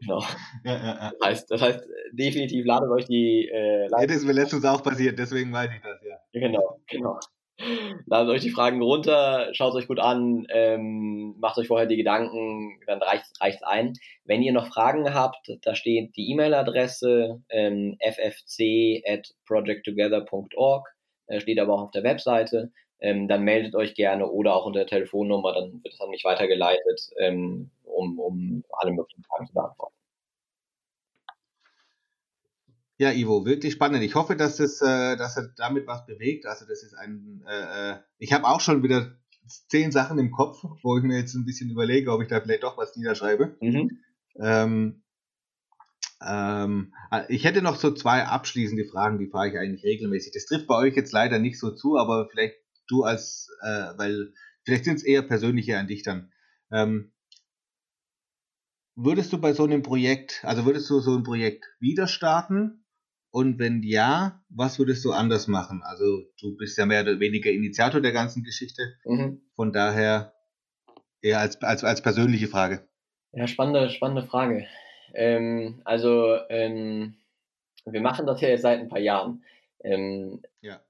Genau. Ja, ja, ja. Das, heißt, das heißt, definitiv ladet euch die. Äh, ja, das ist mir letztens auch passiert, deswegen weiß ich das, ja. Genau, genau. Ladet euch die Fragen runter, schaut es euch gut an, ähm, macht euch vorher die Gedanken, dann reicht es ein. Wenn ihr noch Fragen habt, da steht die E-Mail-Adresse ähm, ffc at projecttogether.org, äh, steht aber auch auf der Webseite. Ähm, dann meldet euch gerne oder auch unter der Telefonnummer, dann wird es an mich weitergeleitet, ähm, um, um alle möglichen Fragen zu beantworten. Ja, Ivo, wirklich spannend. Ich hoffe, dass es, äh, dass er damit was bewegt. Also das ist ein, äh, äh, ich habe auch schon wieder zehn Sachen im Kopf, wo ich mir jetzt ein bisschen überlege, ob ich da vielleicht doch was niederschreibe. Mhm. Ähm, ähm, äh, ich hätte noch so zwei abschließende Fragen, die frage ich eigentlich regelmäßig. Das trifft bei euch jetzt leider nicht so zu, aber vielleicht du als, äh, weil vielleicht sind es eher persönliche an dich dann. Ähm, würdest du bei so einem Projekt, also würdest du so ein Projekt wieder starten und wenn ja, was würdest du anders machen? Also du bist ja mehr oder weniger Initiator der ganzen Geschichte. Mhm. Von daher eher als, als, als persönliche Frage. Ja, spannende, spannende Frage. Ähm, also ähm, wir machen das ja jetzt seit ein paar Jahren. Ähm, ja.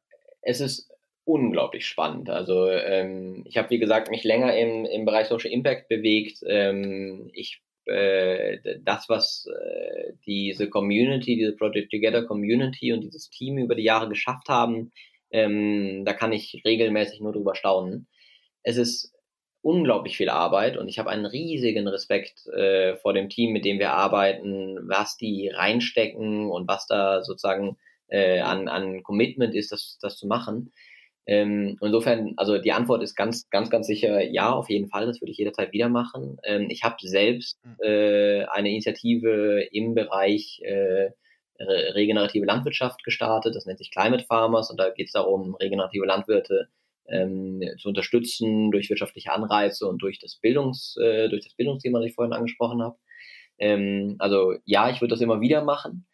Es ist unglaublich spannend. Also ähm, ich habe, wie gesagt, mich länger im, im Bereich Social Impact bewegt. Ähm, ich äh, das, was äh, diese Community, diese Project Together Community und dieses Team über die Jahre geschafft haben, ähm, da kann ich regelmäßig nur drüber staunen. Es ist unglaublich viel Arbeit und ich habe einen riesigen Respekt äh, vor dem Team, mit dem wir arbeiten, was die reinstecken und was da sozusagen äh, an, an Commitment ist, das, das zu machen. Ähm, insofern, also die Antwort ist ganz, ganz, ganz sicher ja, auf jeden Fall. Das würde ich jederzeit wieder machen. Ähm, ich habe selbst hm. äh, eine Initiative im Bereich äh, regenerative Landwirtschaft gestartet. Das nennt sich Climate Farmers und da geht es darum, regenerative Landwirte ähm, zu unterstützen durch wirtschaftliche Anreize und durch das Bildungs, äh, durch das Bildungsthema, das ich vorhin angesprochen habe. Ähm, also ja, ich würde das immer wieder machen.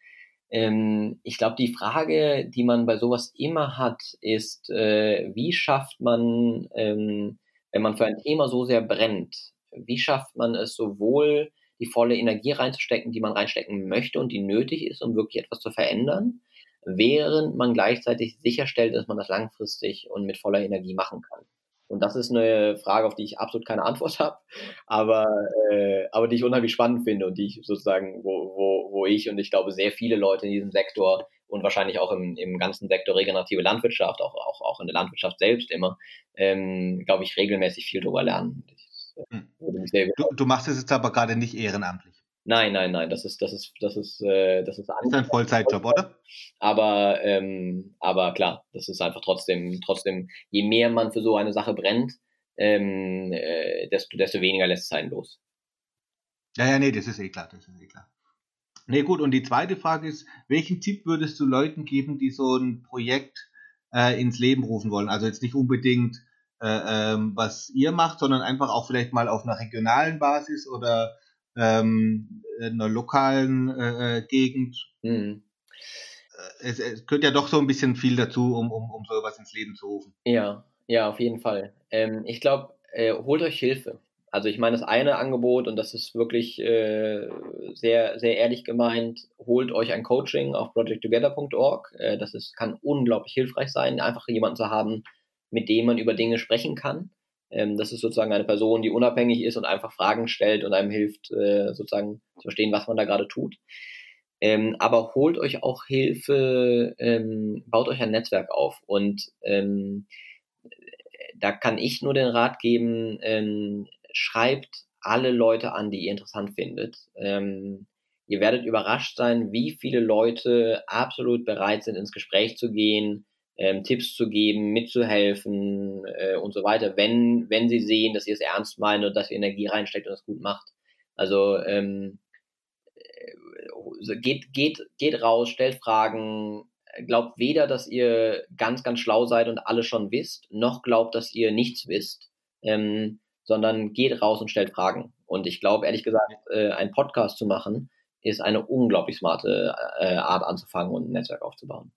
Ähm, ich glaube, die Frage, die man bei sowas immer hat, ist, äh, wie schafft man, ähm, wenn man für ein Thema so sehr brennt, wie schafft man es sowohl die volle Energie reinzustecken, die man reinstecken möchte und die nötig ist, um wirklich etwas zu verändern, während man gleichzeitig sicherstellt, dass man das langfristig und mit voller Energie machen kann. Und das ist eine Frage, auf die ich absolut keine Antwort habe, aber, äh, aber die ich unheimlich spannend finde und die ich sozusagen, wo, wo, wo ich und ich glaube sehr viele Leute in diesem Sektor und wahrscheinlich auch im, im ganzen Sektor regenerative Landwirtschaft, auch, auch, auch in der Landwirtschaft selbst immer, ähm, glaube ich, regelmäßig viel darüber lernen. Ich, hm. du, du machst es jetzt aber gerade nicht ehrenamtlich. Nein, nein, nein, das ist, das ist, das ist, äh, das ist, ist ein Vollzeitjob, oder? Aber, ähm, aber klar, das ist einfach trotzdem, trotzdem, je mehr man für so eine Sache brennt, ähm, äh, desto, desto weniger lässt es einen los. Ja, ja, nee, das ist eh klar, das ist eh klar. Nee, gut, und die zweite Frage ist, welchen Tipp würdest du Leuten geben, die so ein Projekt äh, ins Leben rufen wollen? Also jetzt nicht unbedingt, äh, ähm, was ihr macht, sondern einfach auch vielleicht mal auf einer regionalen Basis oder ähm, in einer lokalen äh, äh, Gegend. Mhm. Es, es gehört ja doch so ein bisschen viel dazu, um, um, um sowas ins Leben zu rufen. Ja, ja, auf jeden Fall. Ähm, ich glaube, äh, holt euch Hilfe. Also ich meine, das eine Angebot, und das ist wirklich äh, sehr, sehr ehrlich gemeint, holt euch ein Coaching auf projecttogether.org. Äh, das ist, kann unglaublich hilfreich sein, einfach jemanden zu haben, mit dem man über Dinge sprechen kann. Ähm, das ist sozusagen eine Person, die unabhängig ist und einfach Fragen stellt und einem hilft, äh, sozusagen zu verstehen, was man da gerade tut. Ähm, aber holt euch auch Hilfe, ähm, baut euch ein Netzwerk auf. Und ähm, da kann ich nur den Rat geben, ähm, schreibt alle Leute an, die ihr interessant findet. Ähm, ihr werdet überrascht sein, wie viele Leute absolut bereit sind, ins Gespräch zu gehen, ähm, Tipps zu geben, mitzuhelfen äh, und so weiter, wenn, wenn sie sehen, dass ihr es ernst meint und dass ihr Energie reinsteckt und es gut macht. Also ähm, äh, geht, geht, geht raus, stellt Fragen, glaubt weder, dass ihr ganz, ganz schlau seid und alles schon wisst, noch glaubt, dass ihr nichts wisst. ähm, sondern geht raus und stellt Fragen. Und ich glaube, ehrlich gesagt, äh, einen Podcast zu machen, ist eine unglaublich smarte äh, Art anzufangen und ein Netzwerk aufzubauen.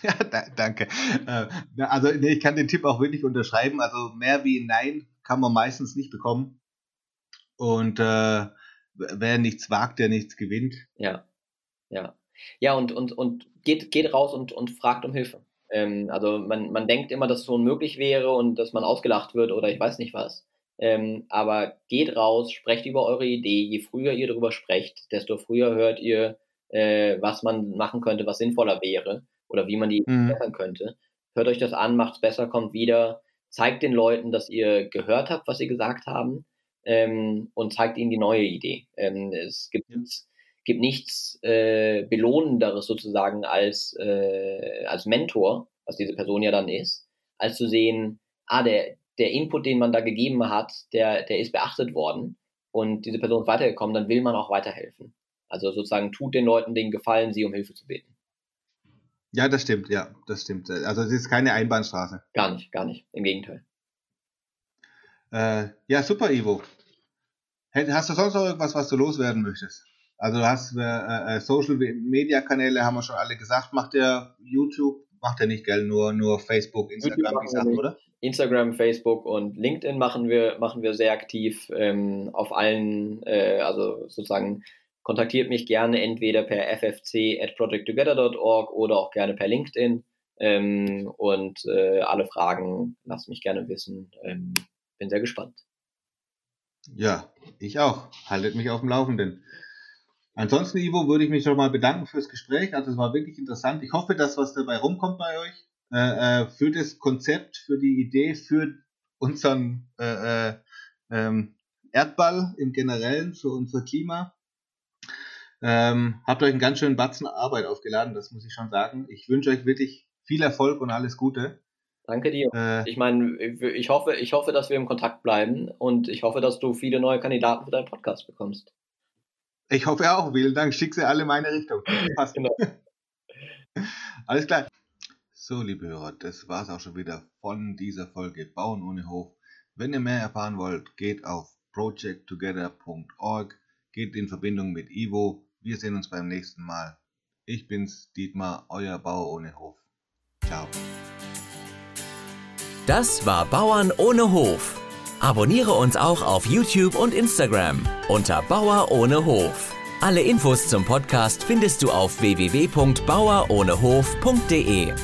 Ja, da, danke. Äh, also ich kann den Tipp auch wirklich unterschreiben. Also mehr wie Nein kann man meistens nicht bekommen. Und äh, wer nichts wagt, der nichts gewinnt. Ja, ja. Ja, und, und, und geht, geht raus und, und fragt um Hilfe. Ähm, also man, man denkt immer, dass es so unmöglich wäre und dass man ausgelacht wird oder ich weiß nicht was. Ähm, aber geht raus, sprecht über eure Idee. Je früher ihr darüber sprecht, desto früher hört ihr, äh, was man machen könnte, was sinnvoller wäre oder wie man die mhm. verbessern könnte. Hört euch das an, macht's besser, kommt wieder, zeigt den Leuten, dass ihr gehört habt, was sie gesagt haben ähm, und zeigt ihnen die neue Idee. Ähm, es gibt, ja. gibt nichts äh, Belohnenderes sozusagen als, äh, als Mentor, was diese Person ja dann ist, als zu sehen, ah, der, der Input, den man da gegeben hat, der, der ist beachtet worden und diese Person ist weitergekommen, dann will man auch weiterhelfen. Also sozusagen tut den Leuten den Gefallen, sie um Hilfe zu beten. Ja, das stimmt, ja, das stimmt. Also es ist keine Einbahnstraße. Gar nicht, gar nicht. Im Gegenteil. Äh, ja, super, Ivo. Hast du sonst noch irgendwas, was du loswerden möchtest? Also du hast äh, äh, Social Media Kanäle, haben wir schon alle gesagt. Macht der YouTube, macht er nicht, gell? Nur, nur Facebook, Instagram, die Sachen, oder? Instagram, Facebook und LinkedIn machen wir, machen wir sehr aktiv ähm, auf allen, äh, also sozusagen kontaktiert mich gerne entweder per ffc at projecttogether.org oder auch gerne per LinkedIn. Ähm, und äh, alle Fragen lasst mich gerne wissen. Ähm, bin sehr gespannt. Ja, ich auch. Haltet mich auf dem Laufenden. Ansonsten, Ivo, würde ich mich schon mal bedanken fürs Gespräch. Also es war wirklich interessant. Ich hoffe, dass was dabei rumkommt bei euch. Äh, äh, für das Konzept, für die Idee, für unseren äh, äh, ähm, Erdball im Generellen, für unser Klima. Ähm, habt euch einen ganz schönen Batzen Arbeit aufgeladen, das muss ich schon sagen. Ich wünsche euch wirklich viel Erfolg und alles Gute. Danke dir. Äh, ich meine, ich hoffe, ich hoffe, dass wir im Kontakt bleiben und ich hoffe, dass du viele neue Kandidaten für deinen Podcast bekommst. Ich hoffe auch. Vielen Dank. Schick sie alle in meine Richtung. Passt. genau. Alles klar. So, liebe Hörer, das war's auch schon wieder von dieser Folge Bauen ohne Hof. Wenn ihr mehr erfahren wollt, geht auf projecttogether.org, geht in Verbindung mit Ivo. Wir sehen uns beim nächsten Mal. Ich bin's, Dietmar, euer Bauer ohne Hof. Ciao. Das war Bauern ohne Hof. Abonniere uns auch auf YouTube und Instagram unter Bauer ohne Hof. Alle Infos zum Podcast findest du auf www.bauerohnehof.de.